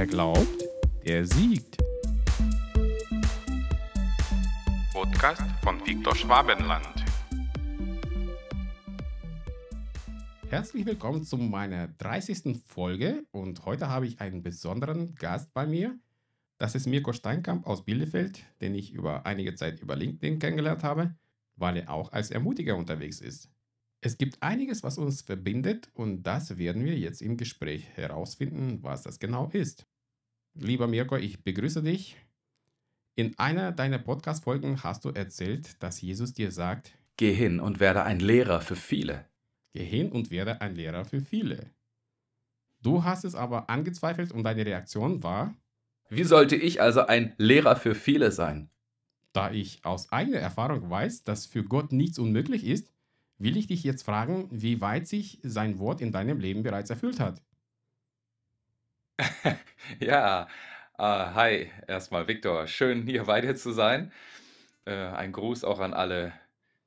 Wer glaubt, der siegt. Podcast von Viktor Schwabenland. Herzlich willkommen zu meiner 30. Folge und heute habe ich einen besonderen Gast bei mir. Das ist Mirko Steinkamp aus Bielefeld, den ich über einige Zeit über LinkedIn kennengelernt habe, weil er auch als Ermutiger unterwegs ist. Es gibt einiges, was uns verbindet und das werden wir jetzt im Gespräch herausfinden, was das genau ist. Lieber Mirko, ich begrüße dich. In einer deiner Podcast-Folgen hast du erzählt, dass Jesus dir sagt: Geh hin und werde ein Lehrer für viele. Geh hin und werde ein Lehrer für viele. Du hast es aber angezweifelt und deine Reaktion war: Wie sollte ich also ein Lehrer für viele sein? Da ich aus eigener Erfahrung weiß, dass für Gott nichts unmöglich ist, will ich dich jetzt fragen, wie weit sich sein Wort in deinem Leben bereits erfüllt hat. ja, äh, hi, erstmal Viktor. Schön hier bei dir zu sein. Äh, ein Gruß auch an alle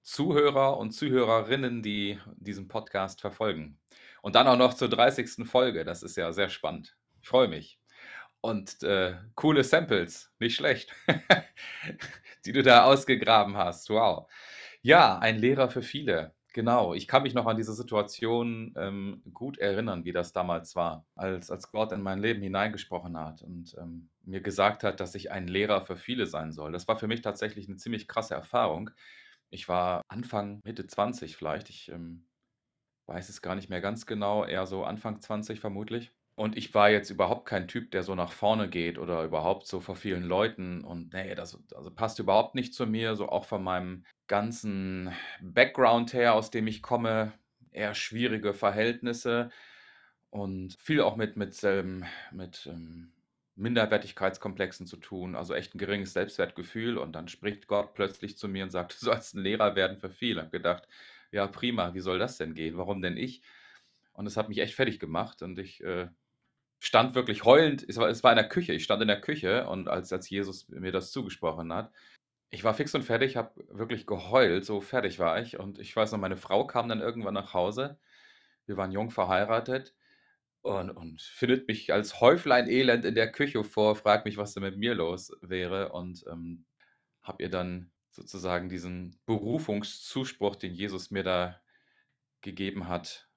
Zuhörer und Zuhörerinnen, die diesen Podcast verfolgen. Und dann auch noch zur 30. Folge. Das ist ja sehr spannend. Ich freue mich. Und äh, coole Samples, nicht schlecht, die du da ausgegraben hast. Wow. Ja, ein Lehrer für viele. Genau, ich kann mich noch an diese Situation ähm, gut erinnern, wie das damals war, als, als Gott in mein Leben hineingesprochen hat und ähm, mir gesagt hat, dass ich ein Lehrer für viele sein soll. Das war für mich tatsächlich eine ziemlich krasse Erfahrung. Ich war Anfang, Mitte 20 vielleicht, ich ähm, weiß es gar nicht mehr ganz genau, eher so Anfang 20 vermutlich. Und ich war jetzt überhaupt kein Typ, der so nach vorne geht oder überhaupt so vor vielen Leuten. Und nee, das also passt überhaupt nicht zu mir, so auch von meinem ganzen Background her, aus dem ich komme, eher schwierige Verhältnisse und viel auch mit, mit, ähm, mit ähm, Minderwertigkeitskomplexen zu tun, also echt ein geringes Selbstwertgefühl. Und dann spricht Gott plötzlich zu mir und sagt, du sollst ein Lehrer werden für viele. Ich habe gedacht, ja, prima, wie soll das denn gehen? Warum denn ich? Und es hat mich echt fertig gemacht und ich äh, stand wirklich heulend, es war, es war in der Küche, ich stand in der Küche und als, als Jesus mir das zugesprochen hat, ich war fix und fertig, habe wirklich geheult, so fertig war ich. Und ich weiß noch, meine Frau kam dann irgendwann nach Hause. Wir waren jung verheiratet und, und findet mich als Häuflein Elend in der Küche vor, fragt mich, was denn mit mir los wäre. Und ähm, habe ihr dann sozusagen diesen Berufungszuspruch, den Jesus mir da gegeben hat,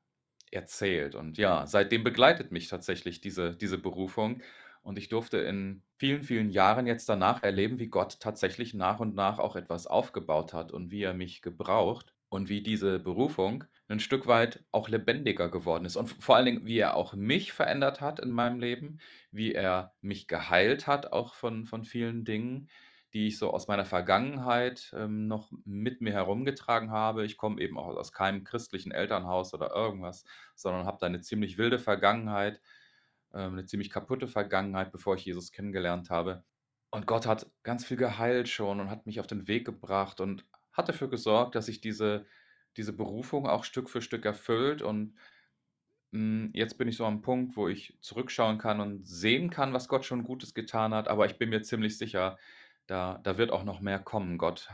erzählt. Und ja, seitdem begleitet mich tatsächlich diese, diese Berufung. Und ich durfte in vielen, vielen Jahren jetzt danach erleben, wie Gott tatsächlich nach und nach auch etwas aufgebaut hat und wie er mich gebraucht und wie diese Berufung ein Stück weit auch lebendiger geworden ist. Und vor allen Dingen, wie er auch mich verändert hat in meinem Leben, wie er mich geheilt hat, auch von, von vielen Dingen, die ich so aus meiner Vergangenheit ähm, noch mit mir herumgetragen habe. Ich komme eben auch aus keinem christlichen Elternhaus oder irgendwas, sondern habe da eine ziemlich wilde Vergangenheit, ähm, eine ziemlich kaputte Vergangenheit, bevor ich Jesus kennengelernt habe. Und Gott hat ganz viel geheilt schon und hat mich auf den Weg gebracht und hat dafür gesorgt, dass sich diese, diese Berufung auch Stück für Stück erfüllt. Und hm, jetzt bin ich so am Punkt, wo ich zurückschauen kann und sehen kann, was Gott schon Gutes getan hat. Aber ich bin mir ziemlich sicher, da, da wird auch noch mehr kommen. Gott,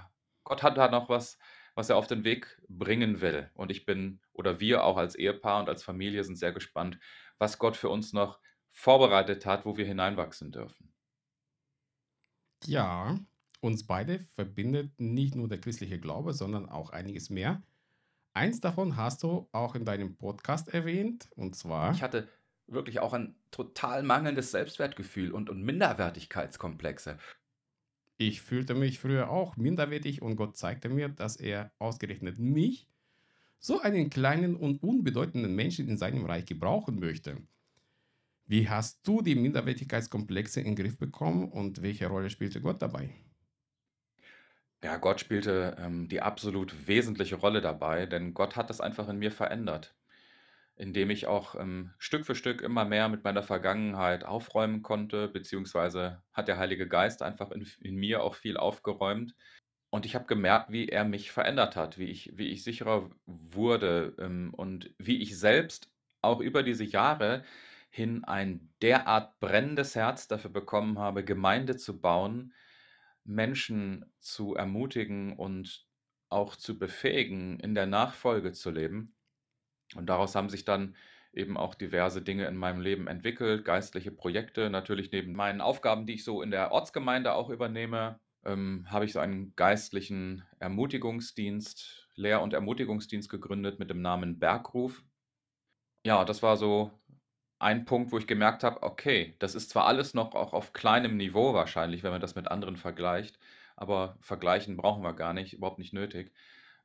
Gott hat da noch was, was er auf den Weg bringen will. Und ich bin, oder wir auch als Ehepaar und als Familie sind sehr gespannt, was Gott für uns noch vorbereitet hat, wo wir hineinwachsen dürfen. Ja, uns beide verbindet nicht nur der christliche Glaube, sondern auch einiges mehr. Eins davon hast du auch in deinem Podcast erwähnt, und zwar. Ich hatte wirklich auch ein total mangelndes Selbstwertgefühl und, und Minderwertigkeitskomplexe. Ich fühlte mich früher auch minderwertig und Gott zeigte mir, dass er ausgerechnet mich, so einen kleinen und unbedeutenden Menschen in seinem Reich gebrauchen möchte. Wie hast du die Minderwertigkeitskomplexe in den Griff bekommen und welche Rolle spielte Gott dabei? Ja, Gott spielte ähm, die absolut wesentliche Rolle dabei, denn Gott hat das einfach in mir verändert indem ich auch ähm, Stück für Stück immer mehr mit meiner Vergangenheit aufräumen konnte, beziehungsweise hat der Heilige Geist einfach in, in mir auch viel aufgeräumt. Und ich habe gemerkt, wie er mich verändert hat, wie ich, wie ich sicherer wurde ähm, und wie ich selbst auch über diese Jahre hin ein derart brennendes Herz dafür bekommen habe, Gemeinde zu bauen, Menschen zu ermutigen und auch zu befähigen, in der Nachfolge zu leben. Und daraus haben sich dann eben auch diverse Dinge in meinem Leben entwickelt, geistliche Projekte. Natürlich neben meinen Aufgaben, die ich so in der Ortsgemeinde auch übernehme, ähm, habe ich so einen geistlichen Ermutigungsdienst, Lehr- und Ermutigungsdienst gegründet mit dem Namen Bergruf. Ja, das war so ein Punkt, wo ich gemerkt habe, okay, das ist zwar alles noch auch auf kleinem Niveau wahrscheinlich, wenn man das mit anderen vergleicht, aber vergleichen brauchen wir gar nicht, überhaupt nicht nötig.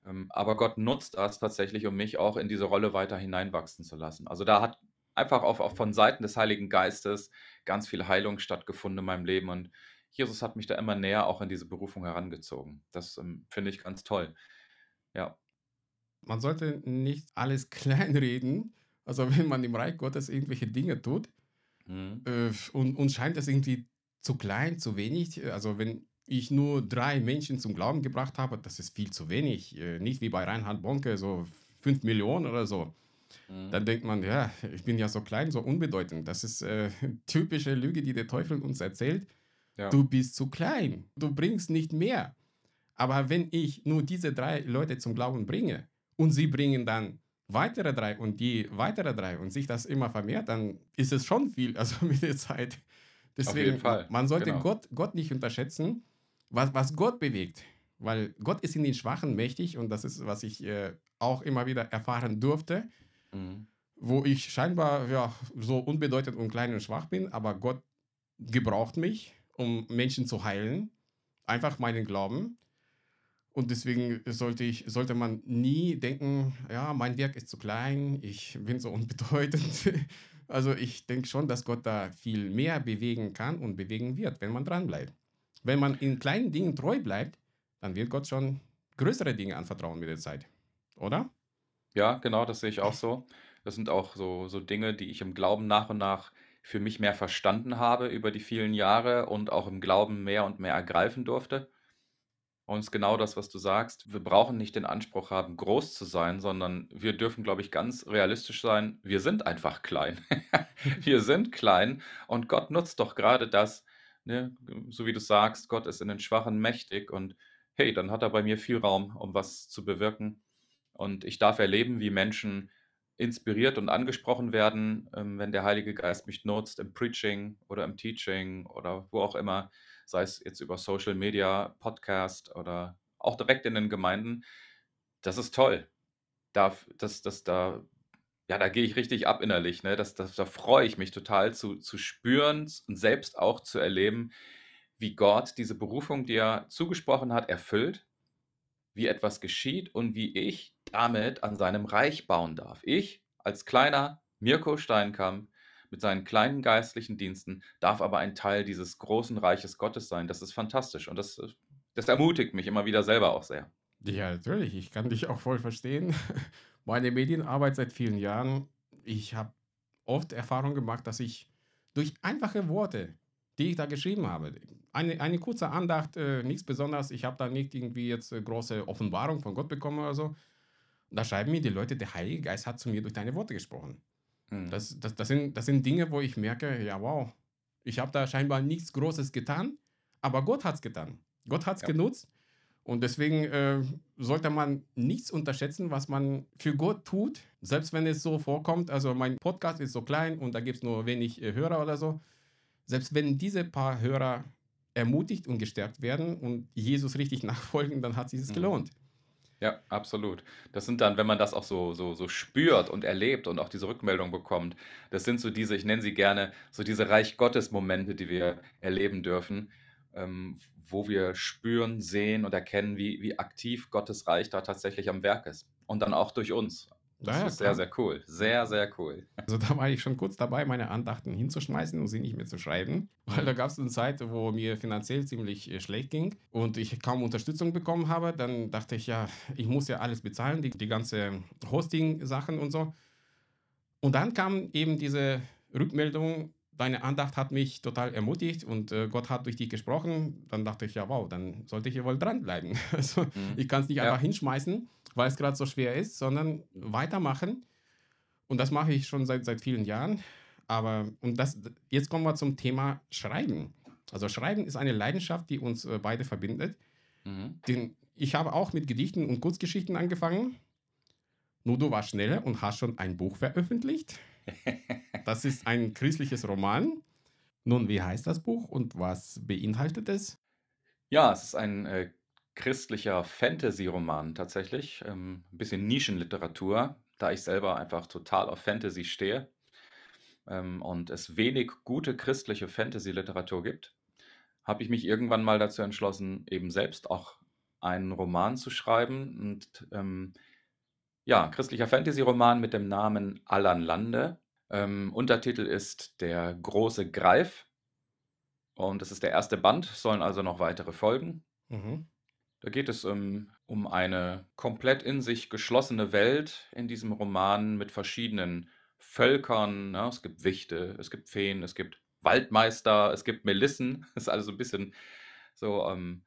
Ähm, aber Gott nutzt das tatsächlich, um mich auch in diese Rolle weiter hineinwachsen zu lassen. Also da hat einfach auch, auch von Seiten des Heiligen Geistes ganz viel Heilung stattgefunden in meinem Leben und Jesus hat mich da immer näher auch in diese Berufung herangezogen. Das ähm, finde ich ganz toll. Ja. Man sollte nicht alles kleinreden, also wenn man im Reich Gottes irgendwelche Dinge tut Mhm. äh, und uns scheint das irgendwie zu klein, zu wenig. äh, Also wenn ich nur drei Menschen zum Glauben gebracht habe, das ist viel zu wenig. Äh, Nicht wie bei Reinhard Bonke, so fünf Millionen oder so. Mhm. Dann denkt man, ja, ich bin ja so klein, so unbedeutend. Das ist äh, typische Lüge, die der Teufel uns erzählt. Ja. Du bist zu klein, du bringst nicht mehr. Aber wenn ich nur diese drei Leute zum Glauben bringe und sie bringen dann weitere drei und die weitere drei und sich das immer vermehrt, dann ist es schon viel, also mit der Zeit. Deswegen, jeden Fall, man sollte genau. Gott, Gott nicht unterschätzen, was, was Gott bewegt. Weil Gott ist in den Schwachen mächtig und das ist, was ich äh, auch immer wieder erfahren durfte, Mhm. wo ich scheinbar ja, so unbedeutend und klein und schwach bin, aber Gott gebraucht mich, um Menschen zu heilen. Einfach meinen Glauben. Und deswegen sollte, ich, sollte man nie denken, ja, mein Werk ist zu klein, ich bin so unbedeutend. Also ich denke schon, dass Gott da viel mehr bewegen kann und bewegen wird, wenn man dran bleibt. Wenn man in kleinen Dingen treu bleibt, dann wird Gott schon größere Dinge anvertrauen mit der Zeit. Oder? Ja, genau, das sehe ich auch so. Das sind auch so, so Dinge, die ich im Glauben nach und nach für mich mehr verstanden habe über die vielen Jahre und auch im Glauben mehr und mehr ergreifen durfte. Und es ist genau das, was du sagst. Wir brauchen nicht den Anspruch haben, groß zu sein, sondern wir dürfen, glaube ich, ganz realistisch sein. Wir sind einfach klein. wir sind klein und Gott nutzt doch gerade das, ne? so wie du sagst, Gott ist in den Schwachen mächtig und hey, dann hat er bei mir viel Raum, um was zu bewirken. Und ich darf erleben, wie Menschen inspiriert und angesprochen werden, ähm, wenn der Heilige Geist mich nutzt im Preaching oder im Teaching oder wo auch immer, sei es jetzt über Social Media, Podcast oder auch direkt in den Gemeinden. Das ist toll. Da, das, das, da, ja, da gehe ich richtig ab innerlich. Ne? Das, das, da freue ich mich total zu, zu spüren und selbst auch zu erleben, wie Gott diese Berufung, die er zugesprochen hat, erfüllt wie etwas geschieht und wie ich damit an seinem Reich bauen darf. Ich als kleiner Mirko Steinkamp mit seinen kleinen geistlichen Diensten darf aber ein Teil dieses großen Reiches Gottes sein. Das ist fantastisch und das, das ermutigt mich immer wieder selber auch sehr. Ja, natürlich. Ich kann dich auch voll verstehen. Meine Medienarbeit seit vielen Jahren, ich habe oft Erfahrung gemacht, dass ich durch einfache Worte, die ich da geschrieben habe, eine, eine kurze Andacht, äh, nichts Besonderes, ich habe da nicht irgendwie jetzt äh, große Offenbarung von Gott bekommen oder so. Da schreiben mir die Leute, der Heilige Geist hat zu mir durch deine Worte gesprochen. Hm. Das, das, das, sind, das sind Dinge, wo ich merke, ja, wow, ich habe da scheinbar nichts Großes getan, aber Gott hat es getan. Gott hat es Ja. genutzt. Und deswegen äh, sollte man nichts unterschätzen, was man für Gott tut, selbst wenn es so vorkommt. Also mein Podcast ist so klein und da gibt es nur wenig äh, Hörer oder so. Selbst wenn diese paar Hörer ermutigt und gestärkt werden und Jesus richtig nachfolgen, dann hat sich es Mhm. gelohnt. Ja, absolut. Das sind dann, wenn man das auch so, so, so spürt und erlebt und auch diese Rückmeldung bekommt, das sind so diese, ich nenne sie gerne, so diese Reich Gottes-Momente, die wir erleben dürfen, ähm, wo wir spüren, sehen und erkennen, wie, wie aktiv Gottes Reich da tatsächlich am Werk ist. Und dann auch durch uns. Das Ja, ist sehr, sehr cool. Sehr, sehr cool. Also da war ich schon kurz dabei, meine Andachten hinzuschmeißen und sie nicht mehr zu schreiben, weil da gab es eine Zeit, wo mir finanziell ziemlich äh, schlecht ging und ich kaum Unterstützung bekommen habe. Dann dachte ich, ja, ich muss ja alles bezahlen, die, die ganze Hosting-Sachen und so. Und dann kam eben diese Rückmeldung, deine Andacht hat mich total ermutigt und äh, Gott hat durch dich gesprochen. Dann dachte ich, ja, wow, dann sollte ich ja wohl dranbleiben. Also Mhm. ich kann es nicht Ja. einfach hinschmeißen, weil es gerade so schwer ist, sondern weitermachen. Und das mache ich schon seit, seit vielen Jahren. Aber und das, jetzt kommen wir zum Thema Schreiben. Also Schreiben ist eine Leidenschaft, die uns äh, beide verbindet. Mhm. Den, ich habe auch mit Gedichten und Kurzgeschichten angefangen. Nur du warst schneller und hast schon ein Buch veröffentlicht. Das ist ein christliches Roman. Nun, wie heißt das Buch und was beinhaltet es? Ja, es ist ein äh, christlicher Fantasy-Roman tatsächlich. Ähm, ein bisschen Nischenliteratur, da ich selber einfach total auf Fantasy stehe ähm, und es wenig gute christliche Fantasy-Literatur gibt, habe ich mich irgendwann mal dazu entschlossen, eben selbst auch einen Roman zu schreiben. Und ähm, ja, christlicher Fantasy-Roman mit dem Namen Allan Lande. Ähm, Untertitel ist Der große Greif. Und das ist der erste Band, sollen also noch weitere folgen. Mhm. Da geht es um, um eine komplett in sich geschlossene Welt in diesem Roman mit verschiedenen Völkern. Ne? Es gibt Wichte, es gibt Feen, es gibt Waldmeister, es gibt Melissen. Das ist also ein bisschen so ähm,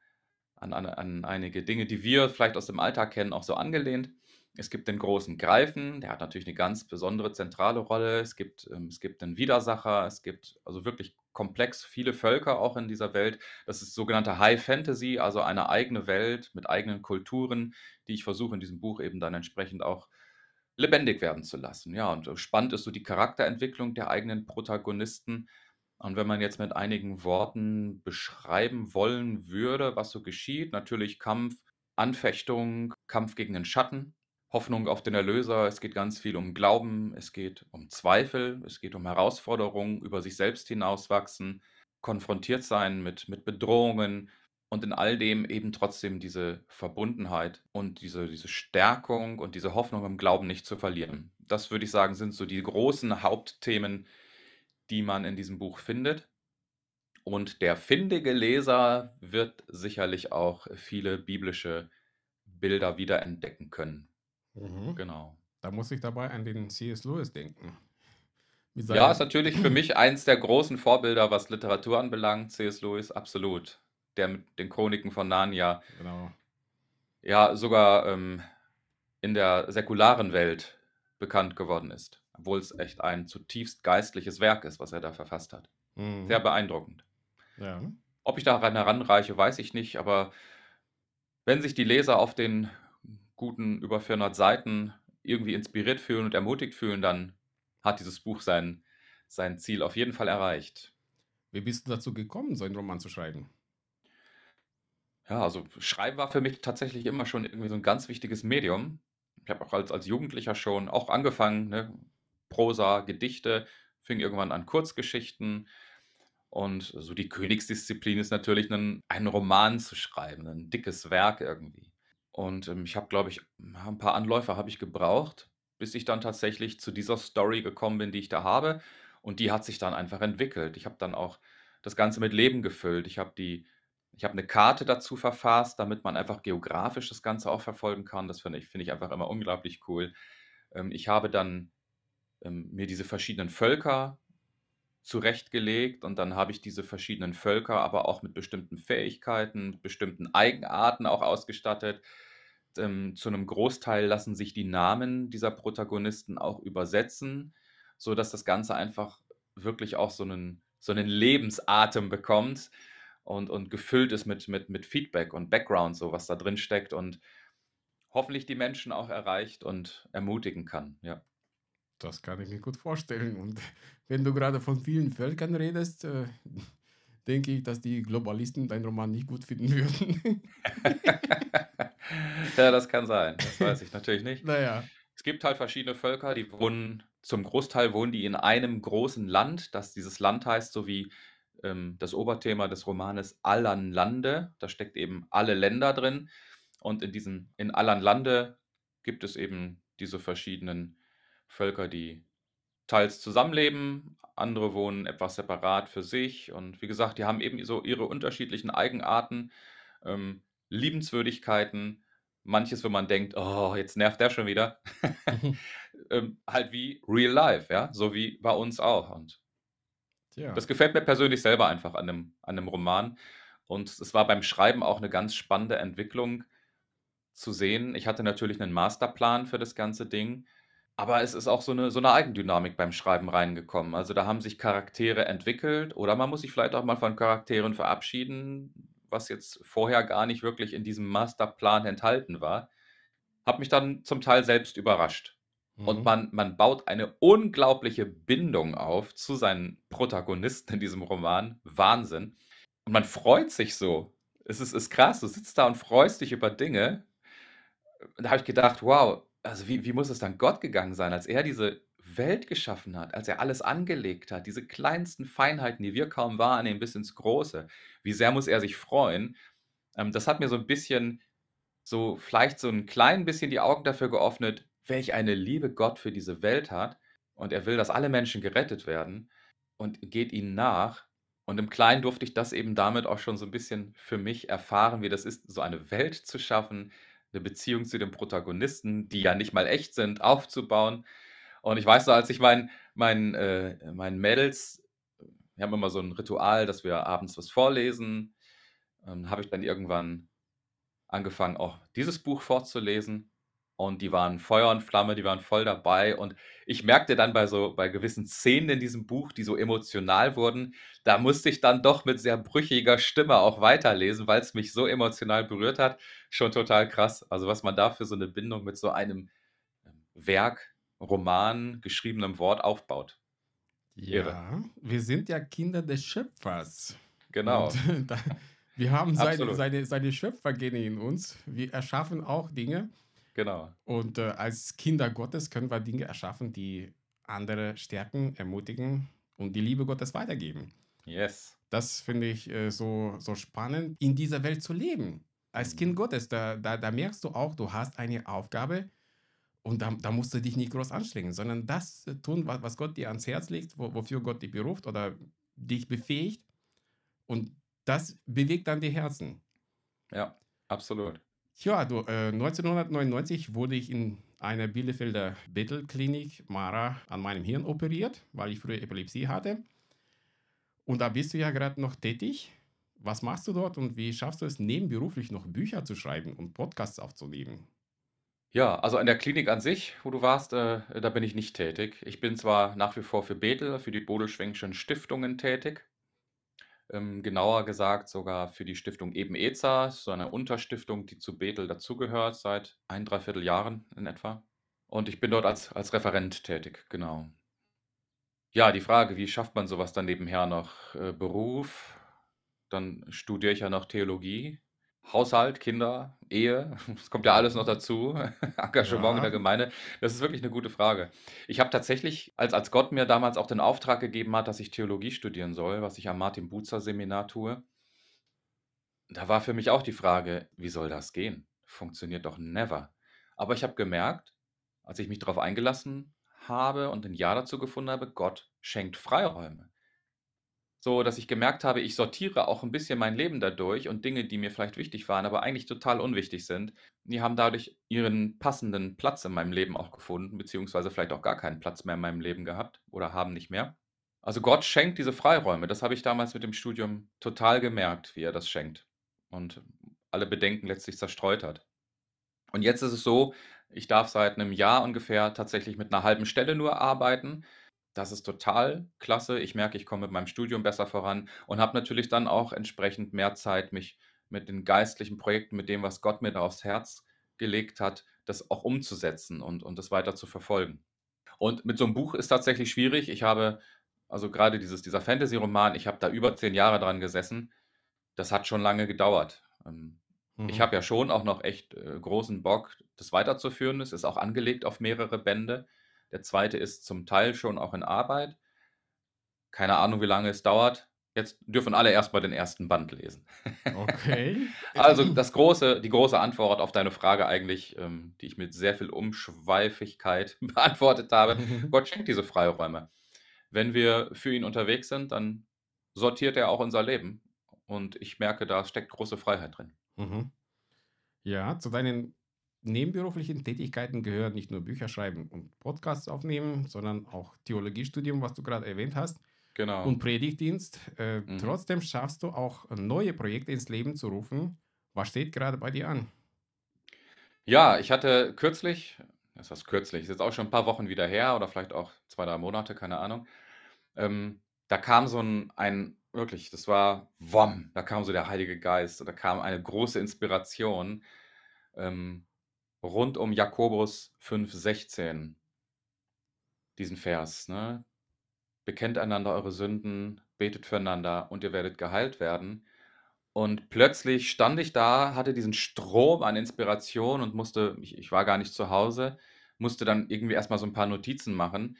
an, an, an einige Dinge, die wir vielleicht aus dem Alltag kennen, auch so angelehnt. Es gibt den großen Greifen, der hat natürlich eine ganz besondere zentrale Rolle. Es gibt, ähm, es gibt den Widersacher, es gibt also wirklich komplex viele Völker auch in dieser Welt. Das ist sogenannte High Fantasy, also eine eigene Welt mit eigenen Kulturen, die ich versuche in diesem Buch eben dann entsprechend auch lebendig werden zu lassen. Ja, und spannend ist so die Charakterentwicklung der eigenen Protagonisten. Und wenn man jetzt mit einigen Worten beschreiben wollen würde, was so geschieht, natürlich Kampf, Anfechtung, Kampf gegen den Schatten, Hoffnung auf den Erlöser, es geht ganz viel um Glauben, es geht um Zweifel, es geht um Herausforderungen, über sich selbst hinauswachsen, konfrontiert sein mit, mit Bedrohungen und in all dem eben trotzdem diese Verbundenheit und diese, diese Stärkung und diese Hoffnung im Glauben nicht zu verlieren. Das würde ich sagen, sind so die großen Hauptthemen, die man in diesem Buch findet. Und der findige Leser wird sicherlich auch viele biblische Bilder wiederentdecken können. Mhm. Genau. Da muss ich dabei an den C.S. Lewis denken. Ja, ist natürlich für mich eins der großen Vorbilder, was Literatur anbelangt, C.S. Lewis, absolut. Der mit den Chroniken von Narnia, Genau. ja, sogar ähm, in der säkularen Welt bekannt geworden ist, obwohl es echt ein zutiefst geistliches Werk ist, was er da verfasst hat. Mhm. Sehr beeindruckend. Ja. Ob ich daran heranreiche, weiß ich nicht, aber wenn sich die Leser auf den guten über 400 Seiten irgendwie inspiriert fühlen und ermutigt fühlen, dann hat dieses Buch sein, sein Ziel auf jeden Fall erreicht. Wie bist du dazu gekommen, so einen Roman zu schreiben? Ja, also Schreiben war für mich tatsächlich immer schon irgendwie so ein ganz wichtiges Medium. Ich habe auch als, als Jugendlicher schon auch angefangen, ne? Prosa, Gedichte, fing irgendwann an Kurzgeschichten. Und so die Königsdisziplin ist natürlich, einen, einen Roman zu schreiben, ein dickes Werk irgendwie. Und ähm, ich habe, glaube ich, ein paar Anläufe habe ich gebraucht, bis ich dann tatsächlich zu dieser Story gekommen bin, die ich da habe. Und die hat sich dann einfach entwickelt. Ich habe dann auch das Ganze mit Leben gefüllt. Ich habe die, ich habe eine Karte dazu verfasst, damit man einfach geografisch das Ganze auch verfolgen kann. Das finde ich, finde ich einfach immer unglaublich cool. Ähm, ich habe dann ähm, mir diese verschiedenen Völker zurechtgelegt und dann habe ich diese verschiedenen Völker aber auch mit bestimmten Fähigkeiten, bestimmten Eigenarten auch ausgestattet. Ähm, zu einem Großteil lassen sich die Namen dieser Protagonisten auch übersetzen, so dass das Ganze einfach wirklich auch so einen, so einen Lebensatem bekommt und, und gefüllt ist mit, mit, mit Feedback und Background, so was da drin steckt und hoffentlich die Menschen auch erreicht und ermutigen kann. Ja. Das kann ich mir gut vorstellen. Und wenn du gerade von vielen Völkern redest, äh, denke ich, dass die Globalisten deinen Roman nicht gut finden würden. ja, das kann sein. Das weiß ich natürlich nicht. naja. Es gibt halt verschiedene Völker, die wohnen, zum Großteil wohnen die in einem großen Land, das dieses Land heißt, so wie ähm, das Oberthema des Romanes Allan Lande. Da steckt eben alle Länder drin. Und in diesem, in Allan Lande gibt es eben diese verschiedenen Völker, die teils zusammenleben, andere wohnen etwas separat für sich. Und wie gesagt, die haben eben so ihre unterschiedlichen Eigenarten, ähm, Liebenswürdigkeiten, manches, wo man denkt, oh, jetzt nervt der schon wieder. ähm, halt wie real life, ja, so wie bei uns auch. Und Tja. das gefällt mir persönlich selber einfach an einem, an einem Roman. Und es war beim Schreiben auch eine ganz spannende Entwicklung zu sehen. Ich hatte natürlich einen Masterplan für das ganze Ding, aber es ist auch so eine, so eine Eigendynamik beim Schreiben reingekommen. Also da haben sich Charaktere entwickelt oder man muss sich vielleicht auch mal von Charakteren verabschieden, was jetzt vorher gar nicht wirklich in diesem Masterplan enthalten war. Habe mich dann zum Teil selbst überrascht. und Mhm. man man baut eine unglaubliche Bindung auf zu seinen Protagonisten in diesem Roman. Wahnsinn. Und man freut sich so. Es ist ist krass. Du sitzt da und freust dich über Dinge. Und da habe ich gedacht: „Wow, also wie wie muss es dann Gott gegangen sein, als er diese Welt geschaffen hat, als er alles angelegt hat, diese kleinsten Feinheiten, die wir kaum wahrnehmen, bis ins Große. Wie sehr muss er sich freuen?“ Ähm, das hat mir so ein bisschen so vielleicht so ein klein bisschen die Augen dafür geöffnet, welch eine Liebe Gott für diese Welt hat. Und er will, dass alle Menschen gerettet werden und geht ihnen nach. Und im Kleinen durfte ich das eben damit auch schon so ein bisschen für mich erfahren, wie das ist, so eine Welt zu schaffen, eine Beziehung zu den Protagonisten, die ja nicht mal echt sind, aufzubauen. Und ich weiß noch, als ich meinen meinen, äh meinen Mädels wir haben immer so ein Ritual, dass wir abends was vorlesen, ähm, habe ich dann irgendwann angefangen, auch dieses Buch vorzulesen. Und die waren Feuer und Flamme, die waren voll dabei. Und ich merkte dann bei so, bei gewissen Szenen in diesem Buch, die so emotional wurden, da musste ich dann doch mit sehr brüchiger Stimme auch weiterlesen, weil es mich so emotional berührt hat. Schon total krass. Also, was man da für so eine Bindung mit so einem ähm, Werk, Roman, geschriebenem Wort aufbaut. Irre. Ja, wir sind ja Kinder des Schöpfers. Genau. Da, wir haben seine, seine, seine Schöpfergene in uns. Wir erschaffen auch Dinge. Genau. Und äh, als Kinder Gottes können wir Dinge erschaffen, die andere stärken, ermutigen und die Liebe Gottes weitergeben. Yes. Das finde ich äh, so, so spannend, in dieser Welt zu leben. Als Kind Mhm. Gottes, da, da, da merkst du auch, du hast eine Aufgabe und da, da musst du dich nicht groß anstrengen, sondern das tun, was, was Gott dir ans Herz legt, wo, wofür Gott dich beruft oder dich befähigt. Und das bewegt dann die Herzen. Ja, absolut. Ja, du, äh, 1999 wurde ich in einer Bielefelder Bettelklinik Mara an meinem Hirn operiert, weil ich früher Epilepsie hatte. Und da bist du ja gerade noch tätig. Was machst du dort und wie schaffst du es, nebenberuflich noch Bücher zu schreiben und Podcasts aufzunehmen? Ja, also an der Klinik an sich, wo du warst, äh, da bin ich nicht tätig. Ich bin zwar nach wie vor für Bethel, für die Bodelschwenkschen Stiftungen tätig. Ähm, genauer gesagt sogar für die Stiftung Eben Eza, so eine Unterstiftung, die zu Bethel dazugehört, seit ein, dreiviertel Jahren in etwa. Und ich bin dort als, als Referent tätig, genau. Ja, die Frage, wie schafft man sowas dann nebenher noch? Äh, Beruf, dann studiere ich ja noch Theologie, Haushalt, Kinder, Ehe, das kommt ja alles noch dazu, Engagement in der Ja, Gemeinde. Das ist wirklich eine gute Frage. Ich habe tatsächlich, als, als Gott mir damals auch den Auftrag gegeben hat, dass ich Theologie studieren soll, was ich am Martin-Buzer-Seminar tue, da war für mich auch die Frage, wie soll das gehen? Funktioniert doch never. Aber ich habe gemerkt, als ich mich darauf eingelassen habe und ein Ja dazu gefunden habe, Gott schenkt Freiräume. So, dass ich gemerkt habe, ich sortiere auch ein bisschen mein Leben dadurch und Dinge, die mir vielleicht wichtig waren, aber eigentlich total unwichtig sind, die haben dadurch ihren passenden Platz in meinem Leben auch gefunden, beziehungsweise vielleicht auch gar keinen Platz mehr in meinem Leben gehabt oder haben nicht mehr. Also Gott schenkt diese Freiräume. Das habe ich damals mit dem Studium total gemerkt, wie er das schenkt und alle Bedenken letztlich zerstreut hat. Und jetzt ist es so, ich darf seit einem Jahr ungefähr tatsächlich mit einer halben Stelle nur arbeiten. Das ist total klasse. Ich merke, ich komme mit meinem Studium besser voran und habe natürlich dann auch entsprechend mehr Zeit, mich mit den geistlichen Projekten, mit dem, was Gott mir da aufs Herz gelegt hat, das auch umzusetzen und, und das weiter zu verfolgen. Und mit so einem Buch ist tatsächlich schwierig. Ich habe, also gerade dieses, dieser Fantasy-Roman, ich habe da über zehn Jahre dran gesessen. Das hat schon lange gedauert. Ähm, Ich mhm. habe ja schon auch noch echt äh, großen Bock, das weiterzuführen. Es ist auch angelegt auf mehrere Bände. Der zweite ist zum Teil schon auch in Arbeit. Keine Ahnung, wie lange es dauert. Jetzt dürfen alle erstmal den ersten Band lesen. Okay. Also das große, die große Antwort auf deine Frage eigentlich, ähm, die ich mit sehr viel Umschweifigkeit beantwortet habe. Gott schenkt diese Freiräume. Wenn wir für ihn unterwegs sind, dann sortiert er auch unser Leben. Und ich merke, da steckt große Freiheit drin. Mhm. Ja, zu deinen nebenberuflichen Tätigkeiten gehören nicht nur Bücher schreiben und Podcasts aufnehmen, sondern auch Theologiestudium, was du gerade erwähnt hast, Genau. und Predigtdienst. Äh, Mhm. Trotzdem schaffst du auch neue Projekte ins Leben zu rufen. Was steht gerade bei dir an? Ja, ich hatte kürzlich, das ist kürzlich, ist jetzt auch schon ein paar Wochen wieder her oder vielleicht auch zwei, drei Monate, keine Ahnung. Ähm, da kam so ein, ein, wirklich, das war Wom, da kam so der Heilige Geist, da kam eine große Inspiration ähm, rund um Jakobus 5,16. diesen Vers, ne? Bekennt einander eure Sünden, betet füreinander und ihr werdet geheilt werden. Und plötzlich stand ich da, hatte diesen Strom an Inspiration und musste, ich, ich war gar nicht zu Hause, musste dann irgendwie erstmal so ein paar Notizen machen.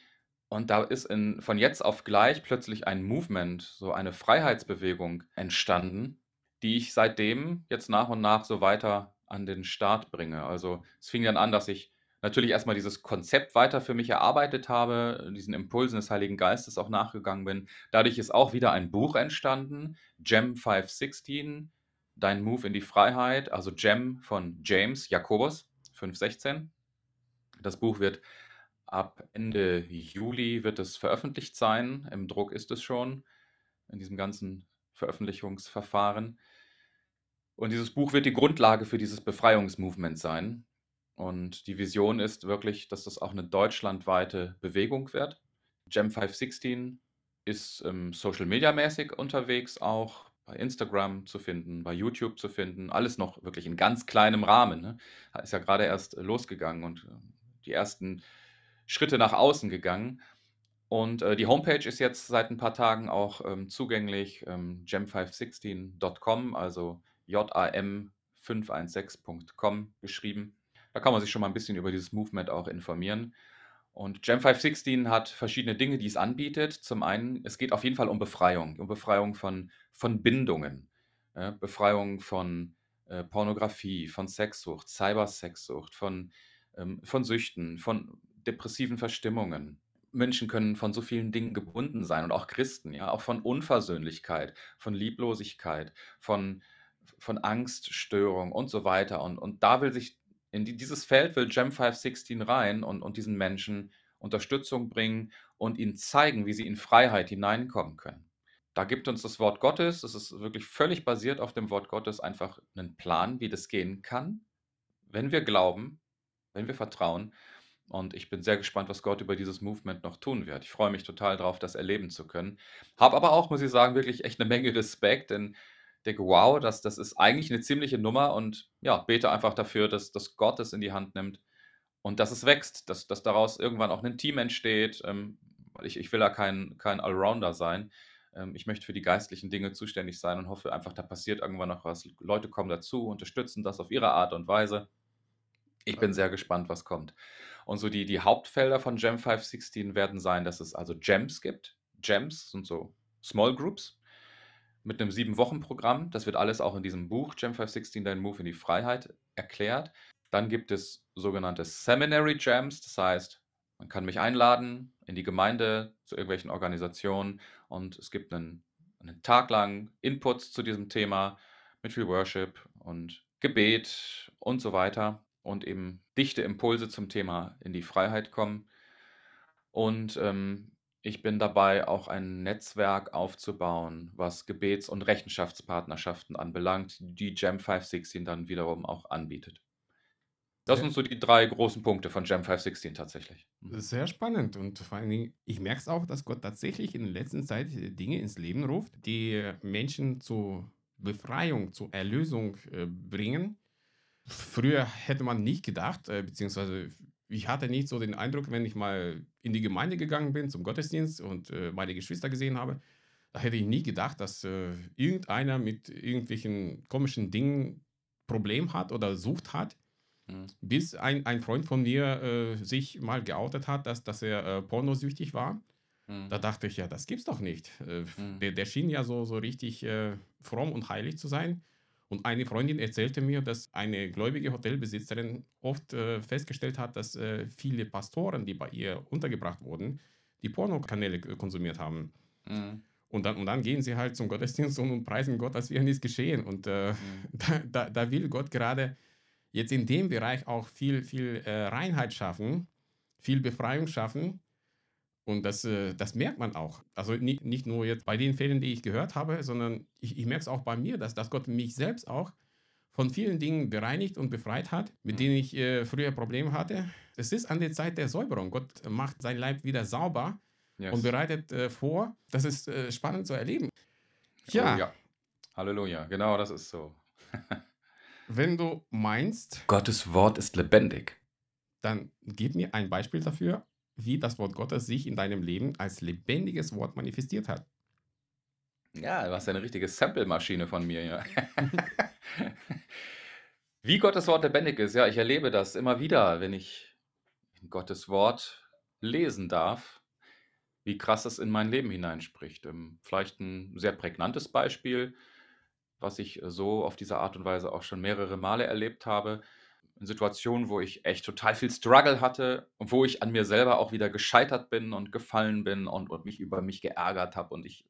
Und da ist in, von jetzt auf gleich plötzlich ein Movement, so eine Freiheitsbewegung entstanden, die ich seitdem jetzt nach und nach so weiter an den Start bringe. Also es fing dann an, dass ich natürlich erstmal dieses Konzept weiter für mich erarbeitet habe, diesen Impulsen des Heiligen Geistes auch nachgegangen bin. Dadurch ist auch wieder ein Buch entstanden, Gem 516, Dein Move in die Freiheit, also Gem von James Jakobus 516. Das Buch wird ab Ende Juli wird es veröffentlicht sein. Im Druck ist es schon in diesem ganzen Veröffentlichungsverfahren. Und dieses Buch wird die Grundlage für dieses Befreiungsmovement sein. Und die Vision ist wirklich, dass das auch eine deutschlandweite Bewegung wird. Gem 516 ist ähm, Social Media mäßig unterwegs, auch bei Instagram zu finden, bei YouTube zu finden. Alles noch wirklich in ganz kleinem Rahmen. Ne? Ist ja gerade erst losgegangen und äh, die ersten Schritte nach außen gegangen. Und äh, die Homepage ist jetzt seit ein paar Tagen auch ähm, zugänglich, ähm, gem516.com, also jam516.com geschrieben. Da kann man sich schon mal ein bisschen über dieses Movement auch informieren. Und Gem 516 hat verschiedene Dinge, die es anbietet. Zum einen, es geht auf jeden Fall um Befreiung, um Befreiung von, von Bindungen, ja, Befreiung von äh, Pornografie, von Sexsucht, Cybersexsucht, von, ähm, von Süchten, von depressiven Verstimmungen. Menschen können von so vielen Dingen gebunden sein und auch Christen, ja, auch von Unversöhnlichkeit, von Lieblosigkeit, von, von Angststörung und so weiter. Und, und da will sich in die, dieses Feld will Gem 516 rein und, und diesen Menschen Unterstützung bringen und ihnen zeigen, wie sie in Freiheit hineinkommen können. Da gibt uns das Wort Gottes, das ist wirklich völlig basiert auf dem Wort Gottes, einfach einen Plan, wie das gehen kann, wenn wir glauben, wenn wir vertrauen. Und ich bin sehr gespannt, was Gott über dieses Movement noch tun wird. Ich freue mich total darauf, das erleben zu können. Habe aber auch, muss ich sagen, wirklich echt eine Menge Respekt, denn denke, wow, das, das ist eigentlich eine ziemliche Nummer und ja, bete einfach dafür, dass, dass Gott es in die Hand nimmt und dass es wächst, dass, dass daraus irgendwann auch ein Team entsteht. Ähm, ich, ich will da kein, kein Allrounder sein. Ähm, ich möchte für die geistlichen Dinge zuständig sein und hoffe einfach, da passiert irgendwann noch was. Leute kommen dazu, unterstützen das auf ihre Art und Weise. Ich bin sehr gespannt, was kommt. Und so die, die Hauptfelder von Gem 516 werden sein, dass es also Gems gibt. Gems sind so Small Groups, mit einem Sieben-Wochen-Programm. Das wird alles auch in diesem Buch Gem 516 Dein Move in die Freiheit erklärt. Dann gibt es sogenannte Seminary Jams, das heißt, man kann mich einladen in die Gemeinde, zu irgendwelchen Organisationen und es gibt einen, einen Tag lang Inputs zu diesem Thema mit viel Worship und Gebet und so weiter und eben dichte Impulse zum Thema in die Freiheit kommen. Und ähm, ich bin dabei, auch ein Netzwerk aufzubauen, was Gebets- und Rechenschaftspartnerschaften anbelangt, die Gem 516 dann wiederum auch anbietet. Das sind so die drei großen Punkte von Gem 516 tatsächlich. Mhm. Sehr spannend und vor allen Dingen, ich merke es auch, dass Gott tatsächlich in der letzten Zeit äh, Dinge ins Leben ruft, die Menschen zur Befreiung, zur Erlösung äh, bringen. Früher hätte man nicht gedacht, äh, beziehungsweise ich hatte nicht so den Eindruck, wenn ich mal in die Gemeinde gegangen bin, zum Gottesdienst und äh, meine Geschwister gesehen habe, da hätte ich nie gedacht, dass äh, irgendeiner mit irgendwelchen komischen Dingen Problem hat oder Sucht hat. Mhm. Bis ein, ein Freund von mir äh, sich mal geoutet hat, dass, dass er äh, pornosüchtig war. Mhm. Da dachte ich, ja, das gibt's doch nicht. Äh, mhm. Der, der, schien ja so, so richtig äh, fromm und heilig zu sein. Und eine Freundin erzählte mir, dass eine gläubige Hotelbesitzerin oft äh, festgestellt hat, dass äh, viele Pastoren, die bei ihr untergebracht wurden, die Pornokanäle konsumiert haben. Mhm. Und, dann, und dann gehen sie halt zum Gottesdienst und, preisen Gott, als wäre nichts geschehen. Und äh, mhm. da, da, da, will Gott gerade jetzt in dem Bereich auch viel, viel äh, Reinheit schaffen, viel Befreiung schaffen und das, äh, das merkt man auch. Also nicht, nicht nur jetzt bei den Fällen, die ich gehört habe, sondern ich, ich merke es auch bei mir, dass, dass Gott mich selbst auch von vielen Dingen bereinigt und befreit hat, mit mhm. denen ich äh, früher Probleme hatte. Es ist an der Zeit der Säuberung. Gott macht sein Leib wieder sauber yes. und bereitet äh, vor. Das ist äh, spannend zu erleben. Ja. Oh, ja. Halleluja, genau das ist so. Wenn du meinst, Gottes Wort ist lebendig, dann gib mir ein Beispiel dafür, wie das Wort Gottes sich in deinem Leben als lebendiges Wort manifestiert hat. Ja, du hast ja eine richtige Sample-Maschine von mir, ja. Wie Gottes Wort lebendig ist, ja, ich erlebe das immer wieder, wenn ich Gottes Wort lesen darf, wie krass es in mein Leben hineinspricht. Ähm, vielleicht ein sehr prägnantes Beispiel, was ich so auf diese Art und Weise auch schon mehrere Male erlebt habe. In Situationen, wo ich echt total viel Struggle hatte und wo ich an mir selber auch wieder gescheitert bin und gefallen bin und, und mich über mich geärgert habe und ich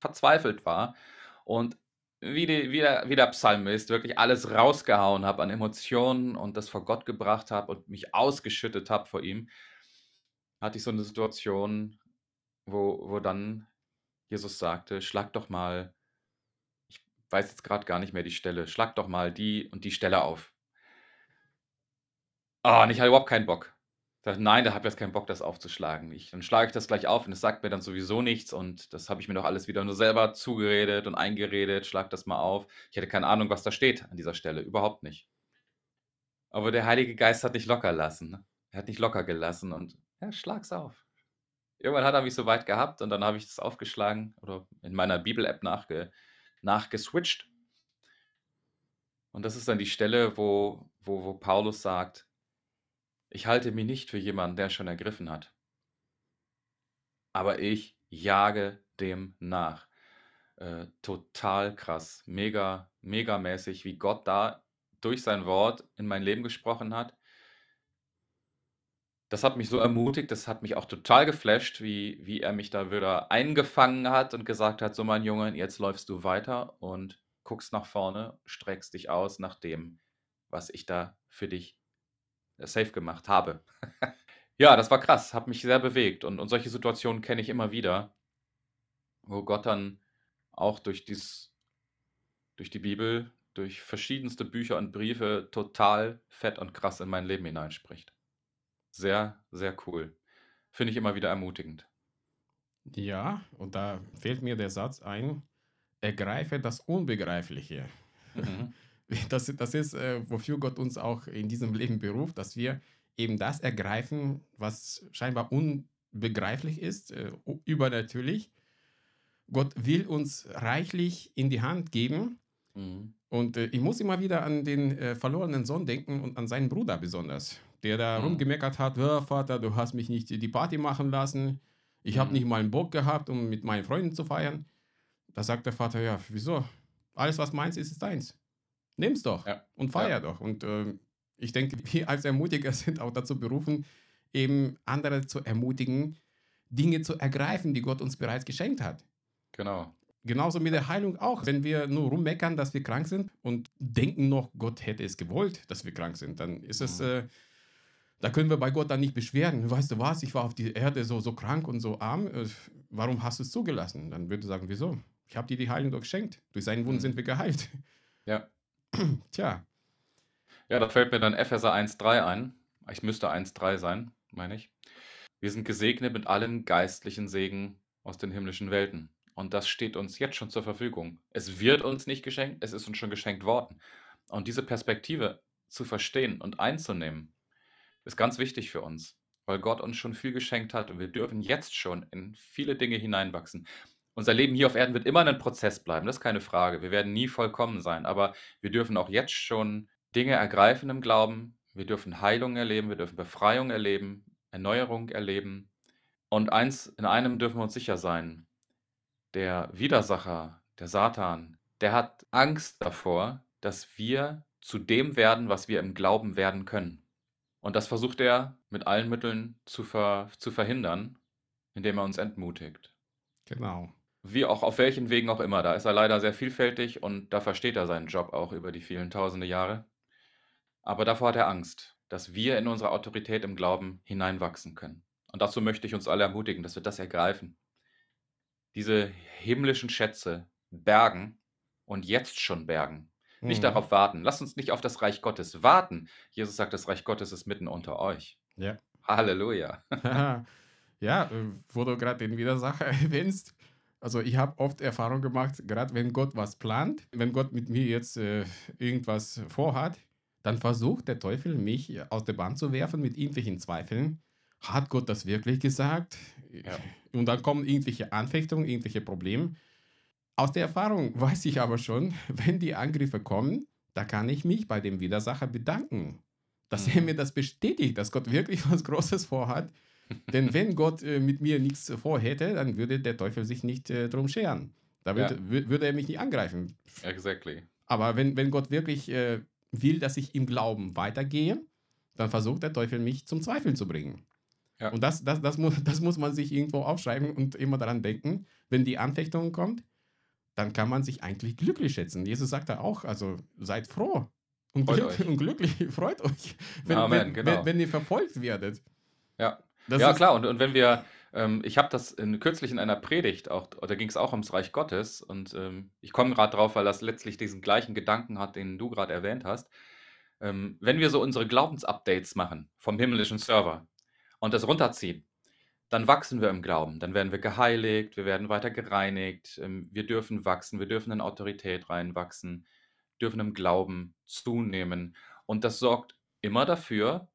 verzweifelt war. Und wie, die, wie, der, wie der Psalmist wirklich alles rausgehauen habe an Emotionen und das vor Gott gebracht habe und mich ausgeschüttet habe vor ihm, hatte ich so eine Situation, wo, wo dann Jesus sagte, schlag doch mal, ich weiß jetzt gerade gar nicht mehr die Stelle, schlag doch mal die und die Stelle auf. Ah, und ich hatte überhaupt keinen Bock. Sage, nein, da habe ich jetzt keinen Bock, das aufzuschlagen. Ich, dann schlage ich das gleich auf und es sagt mir dann sowieso nichts und das habe ich mir doch alles wieder nur selber zugeredet und eingeredet. Schlag das mal auf. Ich hätte keine Ahnung, was da steht an dieser Stelle. Überhaupt nicht. Aber der Heilige Geist hat nicht locker lassen. Ne? Er hat nicht locker gelassen und ja, schlag's auf. Irgendwann hat er mich so weit gehabt und dann habe ich das aufgeschlagen oder in meiner Bibel-App nachge, nachgeswitcht. Und das ist dann die Stelle, wo, wo, wo Paulus sagt, ich halte mich nicht für jemanden, der schon ergriffen hat. Aber ich jage dem nach. Äh, total krass, mega, mega mäßig, wie Gott da durch sein Wort in mein Leben gesprochen hat. Das hat mich so ermutigt, das hat mich auch total geflasht, wie, wie er mich da wieder eingefangen hat und gesagt hat, so mein Junge, jetzt läufst du weiter und guckst nach vorne, streckst dich aus nach dem, was ich da für dich safe gemacht habe. ja, das war krass, hat mich sehr bewegt und, und solche Situationen kenne ich immer wieder, wo Gott dann auch durch, dies, durch die Bibel, durch verschiedenste Bücher und Briefe total fett und krass in mein Leben hineinspricht. Sehr, sehr cool. Finde ich immer wieder ermutigend. Ja, und da fällt mir der Satz ein, ergreife das Unbegreifliche. Mhm. Das, das ist, äh, wofür Gott uns auch in diesem Leben beruft, dass wir eben das ergreifen, was scheinbar unbegreiflich ist, äh, übernatürlich. Gott will uns reichlich in die Hand geben. Mhm. Und äh, ich muss immer wieder an den äh, verlorenen Sohn denken und an seinen Bruder besonders, der da mhm. rumgemeckert hat, Vater, du hast mich nicht die Party machen lassen. Ich mhm. habe nicht mal einen Bock gehabt, um mit meinen Freunden zu feiern. Da sagt der Vater, ja, wieso? Alles, was meins ist, ist deins. Nimm's doch ja. und feier ja. doch. Und äh, ich denke, wir als Ermutiger sind auch dazu berufen, eben andere zu ermutigen, Dinge zu ergreifen, die Gott uns bereits geschenkt hat. Genau. Genauso mit der Heilung auch. Wenn wir nur rummeckern, dass wir krank sind und denken noch, Gott hätte es gewollt, dass wir krank sind, dann ist es, mhm. äh, da können wir bei Gott dann nicht beschweren. Weißt du was, ich war auf die Erde so, so krank und so arm, äh, warum hast du es zugelassen? Dann würde er sagen, wieso? Ich habe dir die Heilung doch geschenkt. Durch seinen Wunden mhm. sind wir geheilt. Ja. Tja. Ja, da fällt mir dann Epheser 1,3 ein. Ich müsste 1,3 sein, meine ich. Wir sind gesegnet mit allen geistlichen Segen aus den himmlischen Welten. Und das steht uns jetzt schon zur Verfügung. Es wird uns nicht geschenkt, es ist uns schon geschenkt worden. Und diese Perspektive zu verstehen und einzunehmen, ist ganz wichtig für uns, weil Gott uns schon viel geschenkt hat und wir dürfen jetzt schon in viele Dinge hineinwachsen. Unser Leben hier auf Erden wird immer ein Prozess bleiben, das ist keine Frage. Wir werden nie vollkommen sein, aber wir dürfen auch jetzt schon Dinge ergreifen im Glauben. Wir dürfen Heilung erleben, wir dürfen Befreiung erleben, Erneuerung erleben. Und eins, in einem dürfen wir uns sicher sein. Der Widersacher, der Satan, der hat Angst davor, dass wir zu dem werden, was wir im Glauben werden können. Und das versucht er mit allen Mitteln zu, ver zu verhindern, indem er uns entmutigt. Genau. Wie auch auf welchen Wegen auch immer. Da ist er leider sehr vielfältig und da versteht er seinen Job auch über die vielen tausende Jahre. Aber davor hat er Angst, dass wir in unsere Autorität im Glauben hineinwachsen können. Und dazu möchte ich uns alle ermutigen, dass wir das ergreifen. Diese himmlischen Schätze bergen und jetzt schon bergen. Nicht mhm. darauf warten. Lasst uns nicht auf das Reich Gottes warten. Jesus sagt, das Reich Gottes ist mitten unter euch. Ja. Halleluja. ja, äh, wo du gerade den Widersacher erwähnst, also ich habe oft Erfahrung gemacht, gerade wenn Gott was plant, wenn Gott mit mir jetzt äh, irgendwas vorhat, dann versucht der Teufel mich aus der Bahn zu werfen mit irgendwelchen Zweifeln. hat Gott das wirklich gesagt? Ja. Und dann kommen irgendwelche Anfechtungen, irgendwelche Probleme. Aus der Erfahrung weiß ich aber schon, wenn die Angriffe kommen, da kann ich mich bei dem Widersacher bedanken, dass er Mhm. mir das bestätigt, dass Gott wirklich was Großes vorhat. Denn wenn Gott äh, mit mir nichts vorhätte, dann würde der Teufel sich nicht äh, drum scheren. Da würde, Ja. wür- würde er mich nicht angreifen. Exactly. Aber wenn, wenn Gott wirklich äh, will, dass ich im Glauben weitergehe, dann versucht der Teufel mich zum Zweifeln zu bringen. Ja. Und das, das, das, muss, das muss man sich irgendwo aufschreiben und immer daran denken, wenn die Anfechtung kommt, dann kann man sich eigentlich glücklich schätzen. Jesus sagt da auch, also seid froh und, glück, und glücklich, freut euch, wenn, Amen, wenn, genau. wenn, wenn ihr verfolgt werdet. Ja. Das ja, klar. Und, und wenn wir, ähm, ich habe das in, kürzlich in einer Predigt, auch, da ging es auch ums Reich Gottes. Und ähm, ich komme gerade drauf, weil das letztlich diesen gleichen Gedanken hat, den du gerade erwähnt hast. Ähm, wenn wir so unsere Glaubensupdates machen vom himmlischen Server und das runterziehen, dann wachsen wir im Glauben. Dann werden wir geheiligt, wir werden weiter gereinigt, ähm, wir dürfen wachsen, wir dürfen in Autorität reinwachsen, dürfen im Glauben zunehmen. Und das sorgt immer dafür,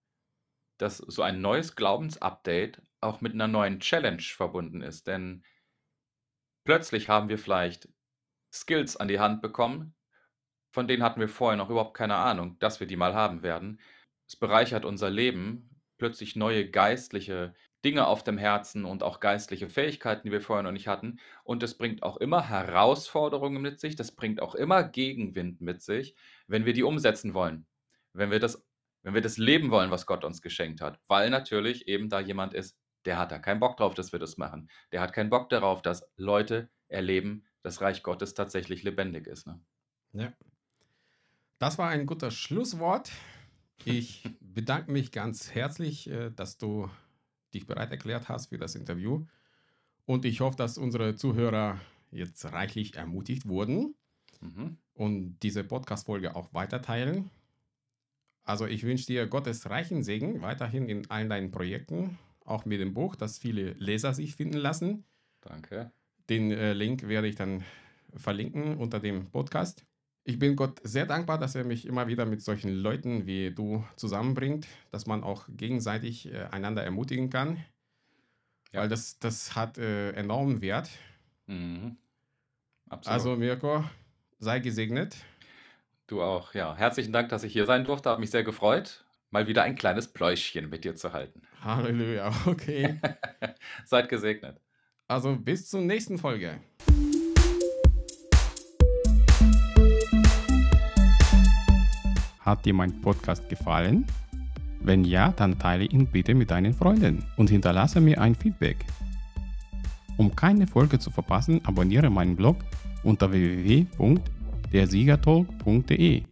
dass so ein neues Glaubensupdate auch mit einer neuen Challenge verbunden ist. Denn plötzlich haben wir vielleicht Skills an die Hand bekommen, von denen hatten wir vorher noch überhaupt keine Ahnung, dass wir die mal haben werden. Es bereichert unser Leben, plötzlich neue geistliche Dinge auf dem Herzen und auch geistliche Fähigkeiten, die wir vorher noch nicht hatten. Und es bringt auch immer Herausforderungen mit sich, das bringt auch immer Gegenwind mit sich, wenn wir die umsetzen wollen. Wenn wir das wenn wir das leben wollen, was Gott uns geschenkt hat. Weil natürlich eben da jemand ist, der hat da keinen Bock drauf, dass wir das machen. Der hat keinen Bock darauf, dass Leute erleben, dass Reich Gottes tatsächlich lebendig ist. Ne? Ja. Das war ein guter Schlusswort. Ich bedanke mich ganz herzlich, äh, dass du dich bereit erklärt hast für das Interview. Und ich hoffe, dass unsere Zuhörer jetzt reichlich ermutigt wurden Mhm. und diese Podcast-Folge auch weiterteilen. Also ich wünsche dir Gottes reichen Segen weiterhin in allen deinen Projekten, auch mit dem Buch, dass viele Leser sich finden lassen. Danke. Den äh, Link werde ich dann verlinken unter dem Podcast. Ich bin Gott sehr dankbar, dass er mich immer wieder mit solchen Leuten wie du zusammenbringt, dass man auch gegenseitig äh, einander ermutigen kann. Ja. Weil das, das hat äh, enormen Wert. Mhm. Absolut. Also Mirko, sei gesegnet. Du auch. Ja, herzlichen Dank, dass ich hier sein durfte. Hat mich sehr gefreut, mal wieder ein kleines Pläuschchen mit dir zu halten. Halleluja, okay. Seid gesegnet. Also bis zur nächsten Folge. Hat dir mein Podcast gefallen? Wenn ja, dann teile ihn bitte mit deinen Freunden und hinterlasse mir ein Feedback. Um keine Folge zu verpassen, abonniere meinen Blog unter www.dersiegertalk.de